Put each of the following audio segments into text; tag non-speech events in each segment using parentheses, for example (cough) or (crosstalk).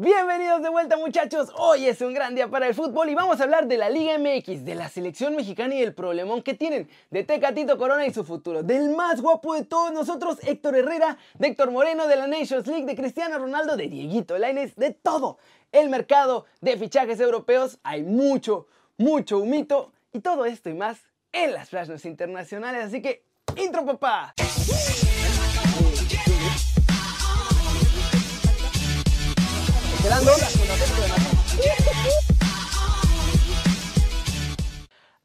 Bienvenidos de vuelta muchachos, hoy es un gran día para el fútbol y vamos a hablar de la Liga MX, de la selección mexicana y el problemón que tienen, de Tecatito Corona y su futuro, del más guapo de todos nosotros, Héctor Herrera, de Héctor Moreno, de la Nations League, de Cristiano Ronaldo, de Dieguito Lainez, de todo. El mercado de fichajes europeos, hay mucho, mucho humito y todo esto y más en las flashes internacionales, así que intro papá.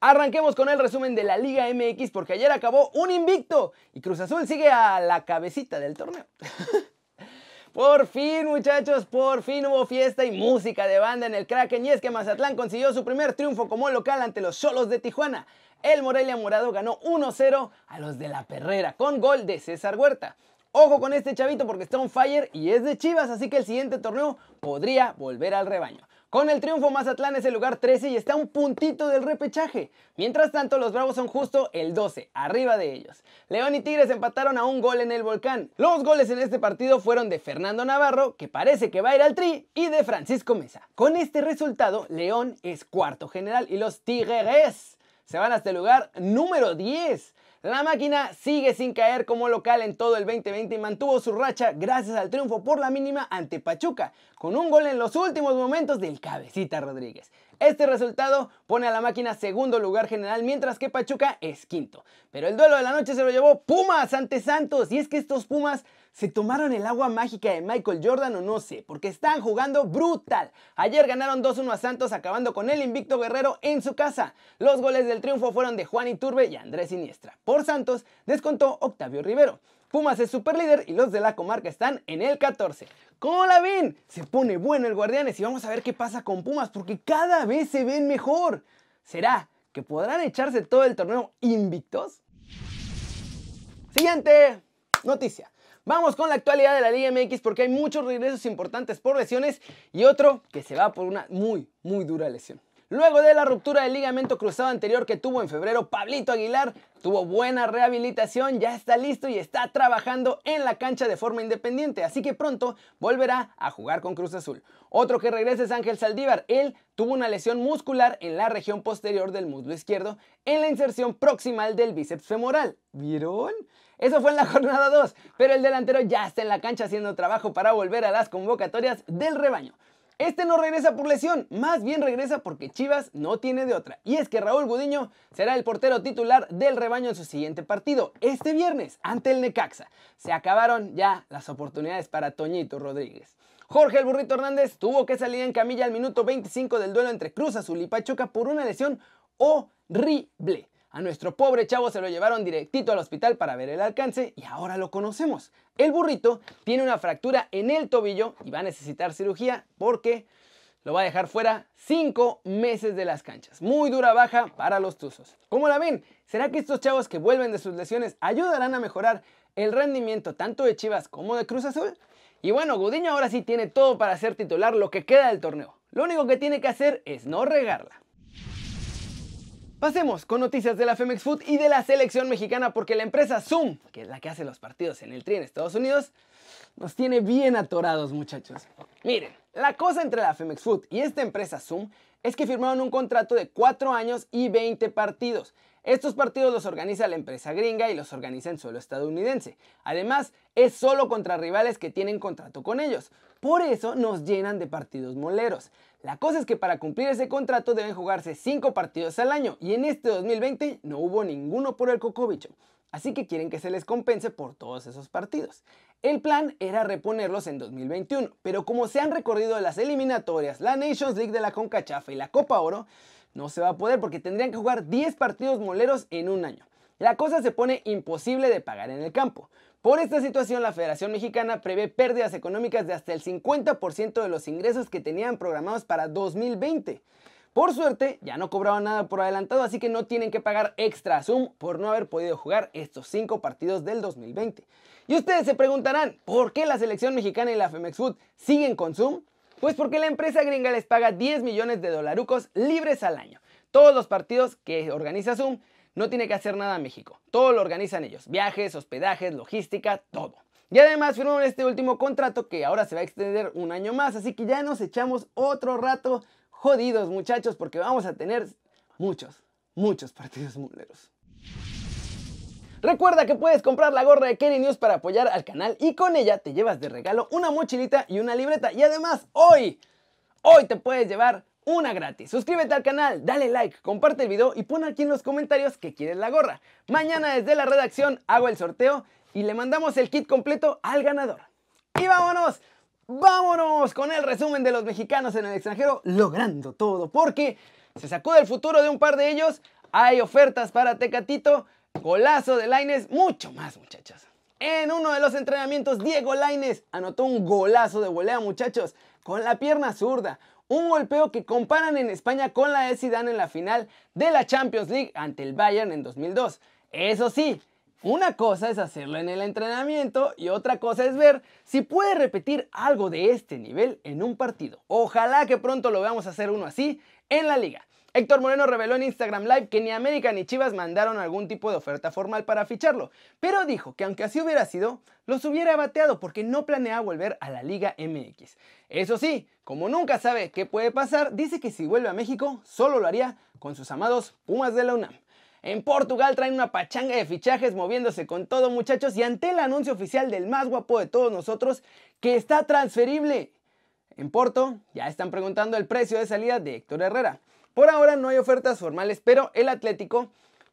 Arranquemos con el resumen de la Liga MX porque ayer acabó un invicto y Cruz Azul sigue a la cabecita del torneo. (laughs) Por fin, muchachos, por fin hubo fiesta y música de banda en el Kraken y es que Mazatlán consiguió su primer triunfo como local ante los Solos de Tijuana. El Morelia Morado ganó 1-0 a los de la Perrera con gol de César Huerta. Ojo con este chavito porque está on fire y es de Chivas, así que el siguiente torneo podría volver al rebaño. Con el triunfo Mazatlán es el lugar 13 y está un puntito del repechaje. Mientras tanto, los Bravos son justo el 12, arriba de ellos. León y Tigres empataron a un gol en el volcán. Los goles en este partido fueron de Fernando Navarro, que parece que va a ir al tri, y de Francisco Mesa. Con este resultado, León es cuarto general y los Tigres se van hasta el lugar número 10. La máquina sigue sin caer como local en todo el 2020 y mantuvo su racha gracias al triunfo por la mínima ante Pachuca, con un gol en los últimos momentos del cabecita Rodríguez. Este resultado pone a la máquina segundo lugar general mientras que Pachuca es quinto. Pero el duelo de la noche se lo llevó Pumas ante Santos y es que estos Pumas se tomaron el agua mágica de Michael Jordan o no sé, porque están jugando brutal. Ayer ganaron 2-1 a Santos acabando con el invicto guerrero en su casa. Los goles del triunfo fueron de Juan Iturbe y Andrés Siniestra. Por Santos descontó Octavio Rivero. Pumas es super líder y los de la comarca están en el 14. ¿Cómo la ven? Se pone bueno el Guardianes y vamos a ver qué pasa con Pumas porque cada vez se ven mejor. ¿Será que podrán echarse todo el torneo invictos? Siguiente noticia. Vamos con la actualidad de la Liga MX porque hay muchos regresos importantes por lesiones y otro que se va por una muy, muy dura lesión. Luego de la ruptura del ligamento cruzado anterior que tuvo en febrero, Pablito Aguilar tuvo buena rehabilitación, ya está listo y está trabajando en la cancha de forma independiente, así que pronto volverá a jugar con Cruz Azul. Otro que regresa es Ángel Saldívar, él tuvo una lesión muscular en la región posterior del muslo izquierdo en la inserción proximal del bíceps femoral. ¿Vieron? Eso fue en la (laughs) jornada 2, pero el delantero ya está en la cancha haciendo trabajo para volver a las convocatorias del rebaño. Este no regresa por lesión, más bien regresa porque Chivas no tiene de otra. Y es que Raúl Gudiño será el portero titular del rebaño en su siguiente partido, este viernes, ante el Necaxa. Se acabaron ya las oportunidades para Toñito Rodríguez. Jorge el Burrito Hernández tuvo que salir en camilla al minuto 25 del duelo entre Cruz Azul y Pachuca por una lesión horrible. A nuestro pobre chavo se lo llevaron directito al hospital para ver el alcance y ahora lo conocemos. El burrito tiene una fractura en el tobillo y va a necesitar cirugía porque lo va a dejar fuera 5 meses de las canchas. Muy dura baja para los Tuzos. ¿Cómo la ven? ¿Será que estos chavos que vuelven de sus lesiones ayudarán a mejorar el rendimiento tanto de Chivas como de Cruz Azul? Y bueno, Gudiño ahora sí tiene todo para ser titular lo que queda del torneo. Lo único que tiene que hacer es no regarla. Pasemos con noticias de la Femex Food y de la selección mexicana porque la empresa Zoom, que es la que hace los partidos en el Tri en Estados Unidos, nos tiene bien atorados muchachos. Miren, la cosa entre la Femex Food y esta empresa Zoom es que firmaron un contrato de 4 años y 20 partidos. Estos partidos los organiza la empresa gringa y los organiza en suelo estadounidense. Además, es solo contra rivales que tienen contrato con ellos. Por eso nos llenan de partidos moleros. La cosa es que para cumplir ese contrato deben jugarse 5 partidos al año y en este 2020 no hubo ninguno por el cocobicho. Así que quieren que se les compense por todos esos partidos. El plan era reponerlos en 2021, pero como se han recorrido las eliminatorias, la Nations League de la CONCACHAF y la Copa Oro, no se va a poder porque tendrían que jugar 10 partidos moleros en un año. La cosa se pone imposible de pagar en el campo. Por esta situación, la Federación Mexicana prevé pérdidas económicas de hasta el 50% de los ingresos que tenían programados para 2020. Por suerte, ya no cobraban nada por adelantado, así que no tienen que pagar extra a Zoom por no haber podido jugar estos 5 partidos del 2020. Y ustedes se preguntarán, ¿por qué la selección mexicana y la Femex Food siguen con Zoom? Pues porque la empresa gringa les paga 10 millones de dolarucos libres al año. Todos los partidos que organiza Zoom no tiene que hacer nada México. Todo lo organizan ellos. Viajes, hospedajes, logística, todo. Y además firmaron este último contrato que ahora se va a extender un año más, así que ya nos echamos otro rato jodidos muchachos porque vamos a tener muchos, muchos partidos muleros. Recuerda que puedes comprar la gorra de Kenny News para apoyar al canal y con ella te llevas de regalo una mochilita y una libreta. Y además, hoy, hoy te puedes llevar una gratis. Suscríbete al canal, dale like, comparte el video y pon aquí en los comentarios que quieres la gorra. Mañana desde la redacción hago el sorteo y le mandamos el kit completo al ganador. Y vámonos, vámonos con el resumen de los mexicanos en el extranjero logrando todo porque se sacó del futuro de un par de ellos. Hay ofertas para Tecatito Golazo de Laines, mucho más muchachos. En uno de los entrenamientos, Diego Laines anotó un golazo de volea muchachos, con la pierna zurda. Un golpeo que comparan en España con la de Zidane en la final de la Champions League ante el Bayern en 2002. Eso sí, una cosa es hacerlo en el entrenamiento y otra cosa es ver si puede repetir algo de este nivel en un partido. Ojalá que pronto lo veamos hacer uno así en la liga. Héctor Moreno reveló en Instagram Live que ni América ni Chivas mandaron algún tipo de oferta formal para ficharlo, pero dijo que aunque así hubiera sido, los hubiera bateado porque no planea volver a la Liga MX. Eso sí, como nunca sabe qué puede pasar, dice que si vuelve a México solo lo haría con sus amados Pumas de la UNAM. En Portugal traen una pachanga de fichajes moviéndose con todo muchachos y ante el anuncio oficial del más guapo de todos nosotros que está transferible. En Porto ya están preguntando el precio de salida de Héctor Herrera. Por ahora no hay ofertas formales, pero el Atlético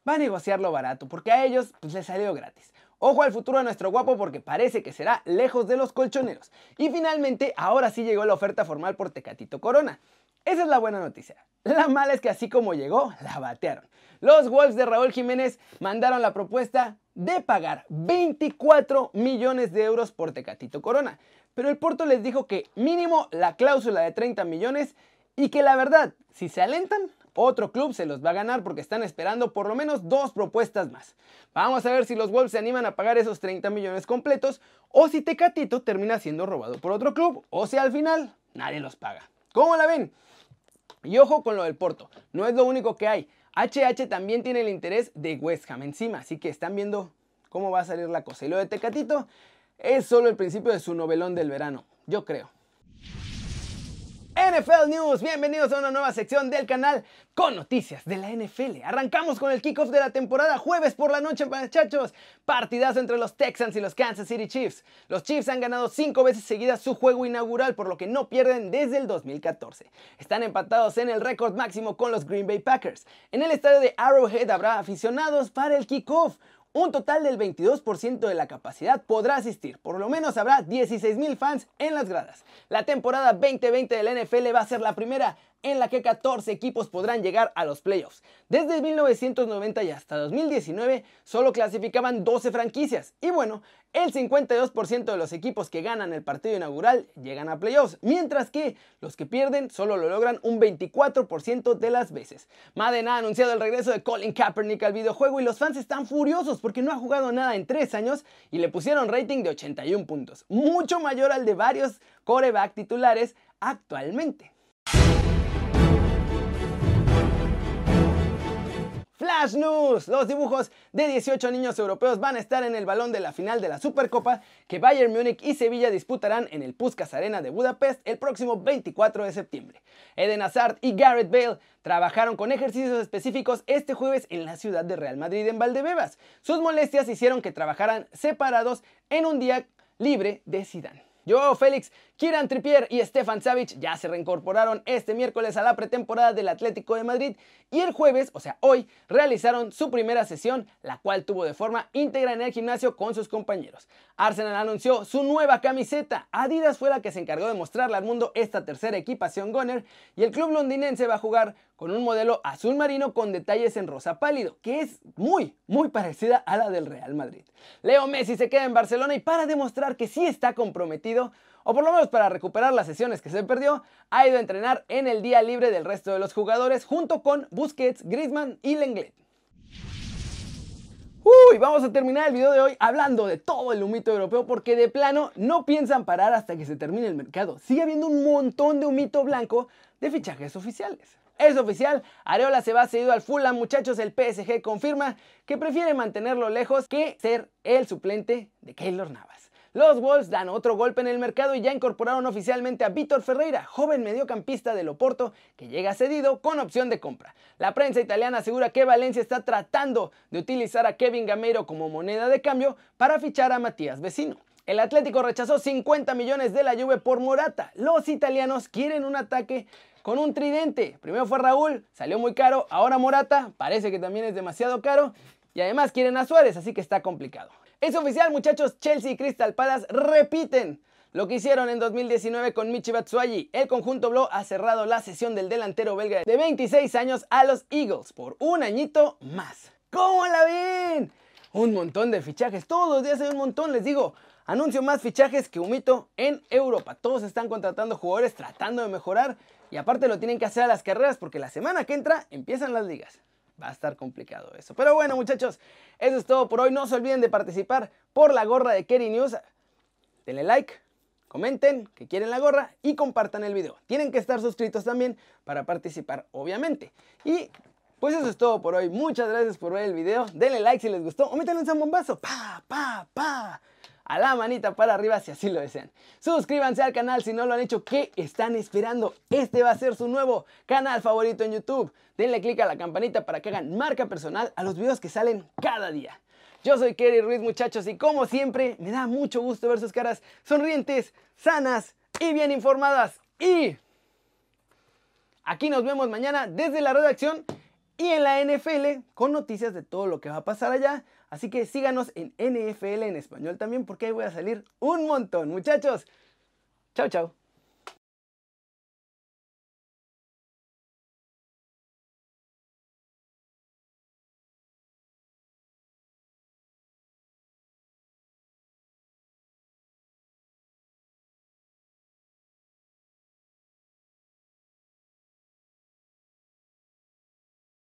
va a negociarlo barato porque a ellos pues, les salió gratis. Ojo al futuro de nuestro guapo porque parece que será lejos de los colchoneros. Y finalmente, ahora sí llegó la oferta formal por Tecatito Corona. Esa es la buena noticia. La mala es que así como llegó, la batearon. Los Wolves de Raúl Jiménez mandaron la propuesta de pagar 24 millones de euros por Tecatito Corona. Pero el Porto les dijo que mínimo la cláusula de 30 millones y que la verdad, si se alentan, otro club se los va a ganar porque están esperando por lo menos dos propuestas más. Vamos a ver si los Wolves se animan a pagar esos 30 millones completos o si Tecatito termina siendo robado por otro club o si al final nadie los paga. ¿Cómo la ven? Y ojo con lo del Porto, no es lo único que hay. HH también tiene el interés de West Ham encima, así que están viendo cómo va a salir la cosa. Y lo de Tecatito es solo el principio de su novelón del verano, yo creo. NFL News, bienvenidos a una nueva sección del canal con noticias de la NFL. Arrancamos con el kickoff de la temporada jueves por la noche, muchachos. Partidazo entre los Texans y los Kansas City Chiefs. Los Chiefs han ganado cinco veces seguidas su juego inaugural, por lo que no pierden desde el 2014. Están empatados en el récord máximo con los Green Bay Packers. En el estadio de Arrowhead habrá aficionados para el kickoff. Un total del 22% de la capacidad podrá asistir, por lo menos habrá 16.000 fans en las gradas. La temporada 2020 del NFL va a ser la primera en la que 14 equipos podrán llegar a los playoffs. Desde 1990 y hasta 2019 solo clasificaban 12 franquicias y bueno, el 52% de los equipos que ganan el partido inaugural llegan a playoffs, mientras que los que pierden solo lo logran un 24% de las veces. Madden ha anunciado el regreso de Colin Kaepernick al videojuego y los fans están furiosos porque no ha jugado nada en 3 años y le pusieron rating de 81 puntos, mucho mayor al de varios coreback titulares actualmente. Flash News. Los dibujos de 18 niños europeos van a estar en el balón de la final de la Supercopa que Bayern Múnich y Sevilla disputarán en el Puskas Arena de Budapest el próximo 24 de septiembre. Eden Hazard y Gareth Bale trabajaron con ejercicios específicos este jueves en la ciudad de Real Madrid en Valdebebas. Sus molestias hicieron que trabajaran separados en un día libre de Zidane. Joao Félix, Kieran Trippier y Stefan Savic ya se reincorporaron este miércoles a la pretemporada del Atlético de Madrid y el jueves, o sea hoy, realizaron su primera sesión, la cual tuvo de forma íntegra en el gimnasio con sus compañeros. Arsenal anunció su nueva camiseta, Adidas fue la que se encargó de mostrarle al mundo esta tercera equipación Goner y el club londinense va a jugar con un modelo azul marino con detalles en rosa pálido, que es muy, muy parecida a la del Real Madrid. Leo Messi se queda en Barcelona y para demostrar que sí está comprometido, o por lo menos para recuperar las sesiones que se perdió, ha ido a entrenar en el día libre del resto de los jugadores junto con Busquets, Griezmann y Lenglet. Uy, vamos a terminar el video de hoy hablando de todo el humito europeo porque de plano no piensan parar hasta que se termine el mercado. Sigue habiendo un montón de humito blanco de fichajes oficiales. Es oficial, Areola se va cedido al Fulham, muchachos, el PSG confirma que prefiere mantenerlo lejos que ser el suplente de Keylor Navas. Los Wolves dan otro golpe en el mercado y ya incorporaron oficialmente a Víctor Ferreira, joven mediocampista del Oporto que llega cedido con opción de compra. La prensa italiana asegura que Valencia está tratando de utilizar a Kevin Gameiro como moneda de cambio para fichar a Matías Vecino. El Atlético rechazó 50 millones de la Juve por Morata. Los italianos quieren un ataque con un tridente. Primero fue Raúl, salió muy caro, ahora Morata, parece que también es demasiado caro. Y además quieren a Suárez, así que está complicado. Es oficial, muchachos, Chelsea y Crystal Palace repiten lo que hicieron en 2019 con Michi Batshuayi. El conjunto Blue ha cerrado la sesión del delantero belga de 26 años a los Eagles por un añito más. ¿Cómo la ven? Un montón de fichajes, todos los días hay un montón, les digo. Anuncio más fichajes que Humito en Europa. Todos están contratando jugadores tratando de mejorar y aparte lo tienen que hacer a las carreras porque la semana que entra empiezan las ligas va a estar complicado eso. Pero bueno, muchachos, eso es todo por hoy. No se olviden de participar por la gorra de Kerry News. Denle like, comenten que quieren la gorra y compartan el video. Tienen que estar suscritos también para participar, obviamente. Y pues eso es todo por hoy. Muchas gracias por ver el video. Denle like si les gustó o métanle un zambombazo. Pa, pa, pa a la manita para arriba si así lo desean. Suscríbanse al canal si no lo han hecho. ¿Qué están esperando? Este va a ser su nuevo canal favorito en YouTube. Denle click a la campanita para que hagan marca personal a los videos que salen cada día. Yo soy Kerry Ruiz muchachos y como siempre me da mucho gusto ver sus caras sonrientes, sanas y bien informadas. Y aquí nos vemos mañana desde la redacción y en la NFL con noticias de todo lo que va a pasar allá. Así que síganos en NFL en español también porque ahí voy a salir un montón. Muchachos, chao, chao.